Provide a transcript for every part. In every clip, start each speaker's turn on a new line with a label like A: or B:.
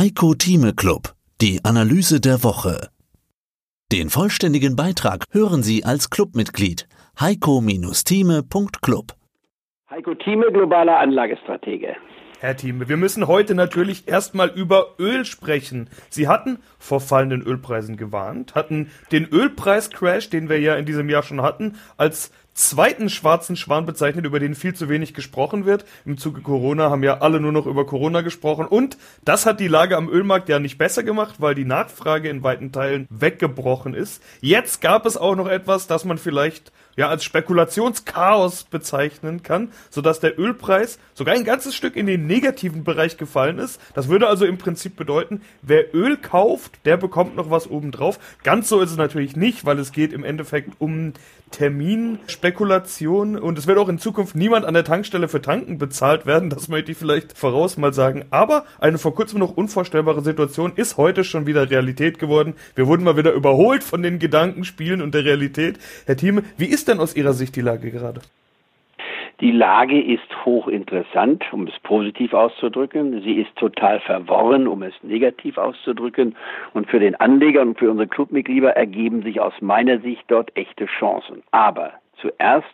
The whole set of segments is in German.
A: Heiko Thieme Club, die Analyse der Woche. Den vollständigen Beitrag hören Sie als Clubmitglied heiko-thieme.club.
B: Heiko Thieme, globaler Anlagestratege.
C: Herr Thieme, wir müssen heute natürlich erstmal über Öl sprechen. Sie hatten vor fallenden Ölpreisen gewarnt, hatten den Ölpreiscrash, den wir ja in diesem Jahr schon hatten, als zweiten schwarzen Schwan bezeichnet, über den viel zu wenig gesprochen wird. Im Zuge Corona haben ja alle nur noch über Corona gesprochen. Und das hat die Lage am Ölmarkt ja nicht besser gemacht, weil die Nachfrage in weiten Teilen weggebrochen ist. Jetzt gab es auch noch etwas, das man vielleicht ja als Spekulationschaos bezeichnen kann, sodass der Ölpreis sogar ein ganzes Stück in den negativen Bereich gefallen ist. Das würde also im Prinzip bedeuten, wer Öl kauft, der bekommt noch was obendrauf. Ganz so ist es natürlich nicht, weil es geht im Endeffekt um Terminspekulation und es wird auch in Zukunft niemand an der Tankstelle für Tanken bezahlt werden, das möchte ich vielleicht voraus mal sagen. Aber eine vor kurzem noch unvorstellbare Situation ist heute schon wieder Realität geworden. Wir wurden mal wieder überholt von den Gedankenspielen und der Realität. Herr Thieme, wie ist denn aus Ihrer Sicht die Lage gerade?
B: Die Lage ist hochinteressant, um es positiv auszudrücken. Sie ist total verworren, um es negativ auszudrücken. Und für den Anleger und für unsere Clubmitglieder ergeben sich aus meiner Sicht dort echte Chancen. Aber zuerst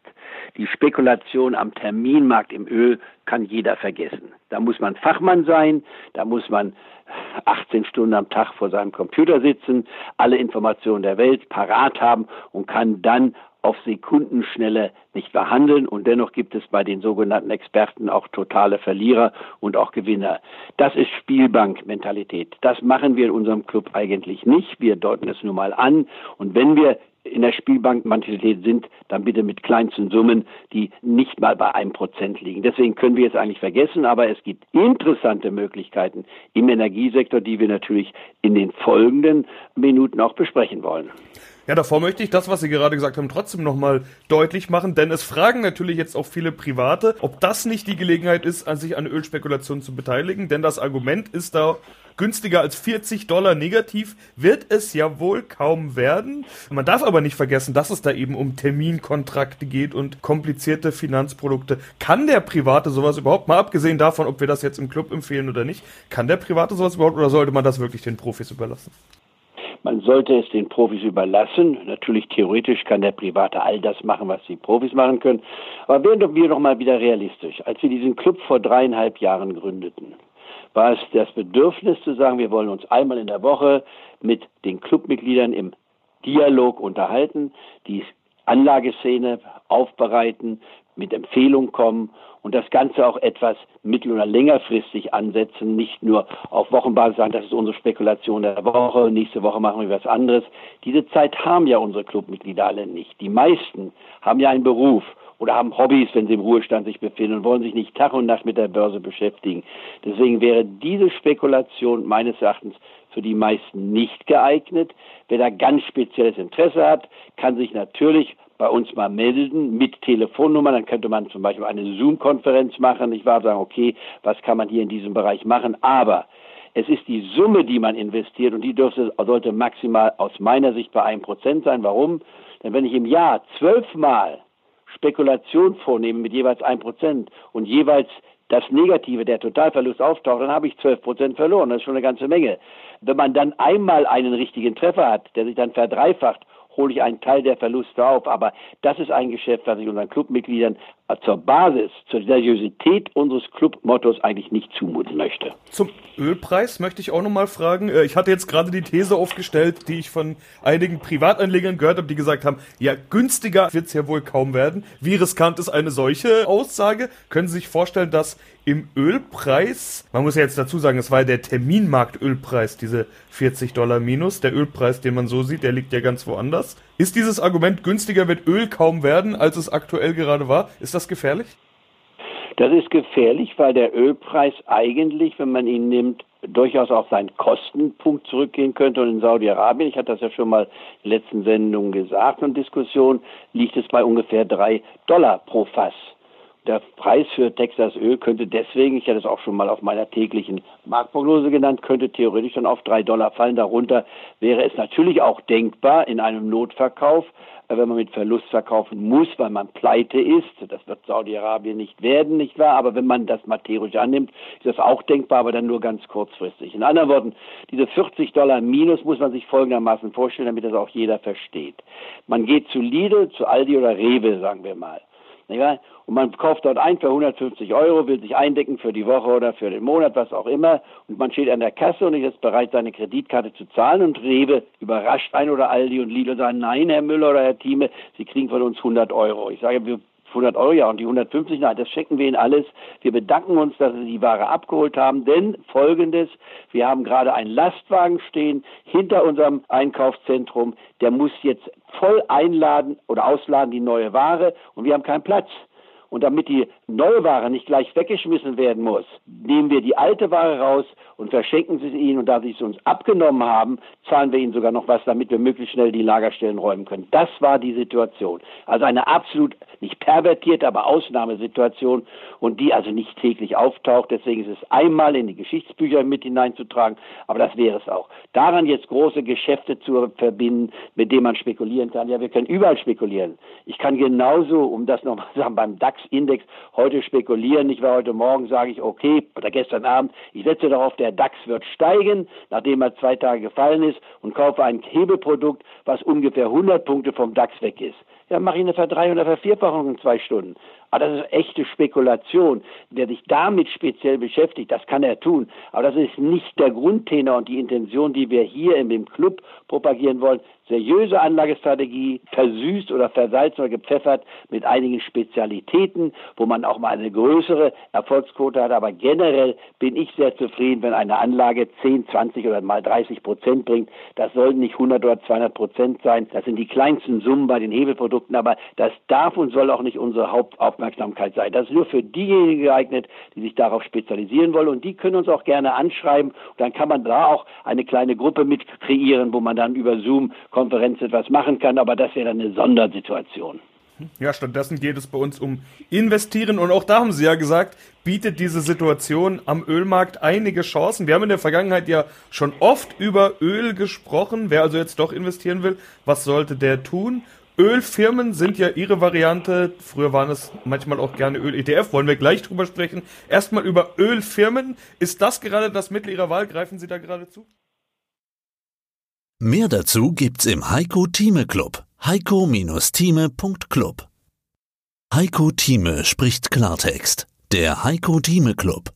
B: die Spekulation am Terminmarkt im Öl kann jeder vergessen. Da muss man Fachmann sein, da muss man 18 Stunden am Tag vor seinem Computer sitzen, alle Informationen der Welt parat haben und kann dann auf Sekundenschnelle nicht verhandeln und dennoch gibt es bei den sogenannten Experten auch totale Verlierer und auch Gewinner. Das ist Spielbankmentalität. Das machen wir in unserem Club eigentlich nicht. Wir deuten es nur mal an und wenn wir in der Spielbankmentalität sind, dann bitte mit kleinsten Summen, die nicht mal bei einem Prozent liegen. Deswegen können wir es eigentlich vergessen, aber es gibt interessante Möglichkeiten im Energiesektor, die wir natürlich in den folgenden Minuten auch besprechen wollen.
C: Ja, davor möchte ich das, was Sie gerade gesagt haben, trotzdem nochmal deutlich machen, denn es fragen natürlich jetzt auch viele Private, ob das nicht die Gelegenheit ist, sich an Ölspekulationen zu beteiligen, denn das Argument ist da günstiger als 40 Dollar negativ, wird es ja wohl kaum werden. Man darf aber nicht vergessen, dass es da eben um Terminkontrakte geht und komplizierte Finanzprodukte. Kann der Private sowas überhaupt, mal abgesehen davon, ob wir das jetzt im Club empfehlen oder nicht, kann der Private sowas überhaupt oder sollte man das wirklich den Profis überlassen?
B: Man sollte es den Profis überlassen. Natürlich theoretisch kann der Private all das machen, was die Profis machen können. Aber werden wir doch mal wieder realistisch. Als wir diesen Club vor dreieinhalb Jahren gründeten, war es das Bedürfnis zu sagen, wir wollen uns einmal in der Woche mit den Clubmitgliedern im Dialog unterhalten, die Anlageszene aufbereiten, mit Empfehlungen kommen und das Ganze auch etwas mittel- oder längerfristig ansetzen, nicht nur auf Wochenbasis sagen, das ist unsere Spekulation der Woche, nächste Woche machen wir was anderes. Diese Zeit haben ja unsere Clubmitglieder alle nicht. Die meisten haben ja einen Beruf oder haben Hobbys, wenn sie im Ruhestand sich befinden und wollen sich nicht Tag und Nacht mit der Börse beschäftigen. Deswegen wäre diese Spekulation meines Erachtens für die meisten nicht geeignet. Wer da ganz spezielles Interesse hat, kann sich natürlich bei uns mal melden mit Telefonnummer. Dann könnte man zum Beispiel eine Zoom-Konferenz machen. Ich war sagen, okay, was kann man hier in diesem Bereich machen? Aber es ist die Summe, die man investiert und die dürfte, sollte maximal aus meiner Sicht bei einem Prozent sein. Warum? Denn wenn ich im Jahr zwölfmal Spekulation vornehme mit jeweils ein Prozent und jeweils das Negative, der Totalverlust auftaucht, dann habe ich zwölf Prozent verloren. Das ist schon eine ganze Menge. Wenn man dann einmal einen richtigen Treffer hat, der sich dann verdreifacht hole ich einen Teil der Verluste auf. Aber das ist ein Geschäft, was ich unseren Clubmitgliedern zur Basis, zur Seriosität unseres Clubmottos eigentlich nicht zumuten möchte.
C: Zum Ölpreis möchte ich auch nochmal fragen. Äh, ich hatte jetzt gerade die These aufgestellt, die ich von einigen Privatanlegern gehört habe, die gesagt haben, ja, günstiger wird es ja wohl kaum werden. Wie riskant ist eine solche Aussage? Können Sie sich vorstellen, dass im Ölpreis, man muss ja jetzt dazu sagen, es war der Terminmarktölpreis, diese 40 Dollar minus. Der Ölpreis, den man so sieht, der liegt ja ganz woanders. Ist dieses Argument, günstiger wird Öl kaum werden, als es aktuell gerade war, ist das gefährlich?
B: Das ist gefährlich, weil der Ölpreis eigentlich, wenn man ihn nimmt, durchaus auf seinen Kostenpunkt zurückgehen könnte. Und in Saudi-Arabien, ich hatte das ja schon mal in den letzten Sendungen gesagt und Diskussion, liegt es bei ungefähr drei Dollar pro Fass. Der Preis für Texas Öl könnte deswegen, ich hatte es auch schon mal auf meiner täglichen Marktprognose genannt, könnte theoretisch dann auf drei Dollar fallen. Darunter wäre es natürlich auch denkbar in einem Notverkauf, äh, wenn man mit Verlust verkaufen muss, weil man pleite ist. Das wird Saudi-Arabien nicht werden, nicht wahr? Aber wenn man das mal annimmt, ist das auch denkbar, aber dann nur ganz kurzfristig. In anderen Worten, diese 40 Dollar Minus muss man sich folgendermaßen vorstellen, damit das auch jeder versteht. Man geht zu Lidl, zu Aldi oder Rewe, sagen wir mal. Und man kauft dort ein für 150 Euro, will sich eindecken für die Woche oder für den Monat, was auch immer. Und man steht an der Kasse und ist bereit, seine Kreditkarte zu zahlen. Und Rewe überrascht ein oder Aldi und Lidl sagen, nein, Herr Müller oder Herr Thieme, Sie kriegen von uns 100 Euro. Ich sage, wir 100 Euro, ja, und die 150, nein, das schenken wir Ihnen alles. Wir bedanken uns, dass Sie die Ware abgeholt haben, denn folgendes, wir haben gerade einen Lastwagen stehen hinter unserem Einkaufszentrum, der muss jetzt voll einladen oder ausladen die neue Ware und wir haben keinen Platz. Und damit die neue Ware nicht gleich weggeschmissen werden muss, nehmen wir die alte Ware raus und verschenken sie ihnen. Und da sie es uns abgenommen haben, zahlen wir ihnen sogar noch was, damit wir möglichst schnell die Lagerstellen räumen können. Das war die Situation. Also eine absolut nicht pervertierte, aber Ausnahmesituation und die also nicht täglich auftaucht. Deswegen ist es einmal in die Geschichtsbücher mit hineinzutragen, aber das wäre es auch. Daran jetzt große Geschäfte zu verbinden, mit denen man spekulieren kann. Ja, wir können überall spekulieren. Ich kann genauso, um das nochmal zu sagen, beim DAX-Index heute spekulieren. Ich war heute Morgen, sage ich, okay, oder gestern Abend, ich setze darauf, der DAX wird steigen, nachdem er zwei Tage gefallen ist und kaufe ein Hebelprodukt, was ungefähr 100 Punkte vom DAX weg ist ja, mache ich eine Verdreifachung oder Vervierfachung in zwei Stunden. Aber das ist echte Spekulation. Wer sich damit speziell beschäftigt, das kann er tun. Aber das ist nicht der Grundtenor und die Intention, die wir hier in dem Club propagieren wollen seriöse Anlagestrategie, versüßt oder versalzt oder gepfeffert mit einigen Spezialitäten, wo man auch mal eine größere Erfolgsquote hat. Aber generell bin ich sehr zufrieden, wenn eine Anlage 10, 20 oder mal 30 Prozent bringt. Das sollten nicht 100 oder 200 Prozent sein. Das sind die kleinsten Summen bei den Hebelprodukten, aber das darf und soll auch nicht unsere Hauptaufmerksamkeit sein. Das ist nur für diejenigen geeignet, die sich darauf spezialisieren wollen und die können uns auch gerne anschreiben. Und dann kann man da auch eine kleine Gruppe mit kreieren, wo man dann über Zoom Konferenz etwas machen kann, aber das wäre dann eine Sondersituation.
C: Ja, stattdessen geht es bei uns um Investieren und auch da haben Sie ja gesagt, bietet diese Situation am Ölmarkt einige Chancen. Wir haben in der Vergangenheit ja schon oft über Öl gesprochen. Wer also jetzt doch investieren will, was sollte der tun? Ölfirmen sind ja ihre Variante. Früher waren es manchmal auch gerne Öl-ETF. Wollen wir gleich drüber sprechen. Erstmal über Ölfirmen. Ist das gerade das Mittel Ihrer Wahl? Greifen Sie da gerade zu?
A: Mehr dazu gibt's im Heiko Thieme Club. Heiko-Thieme.club. Heiko Thieme spricht Klartext. Der Heiko Thieme Club.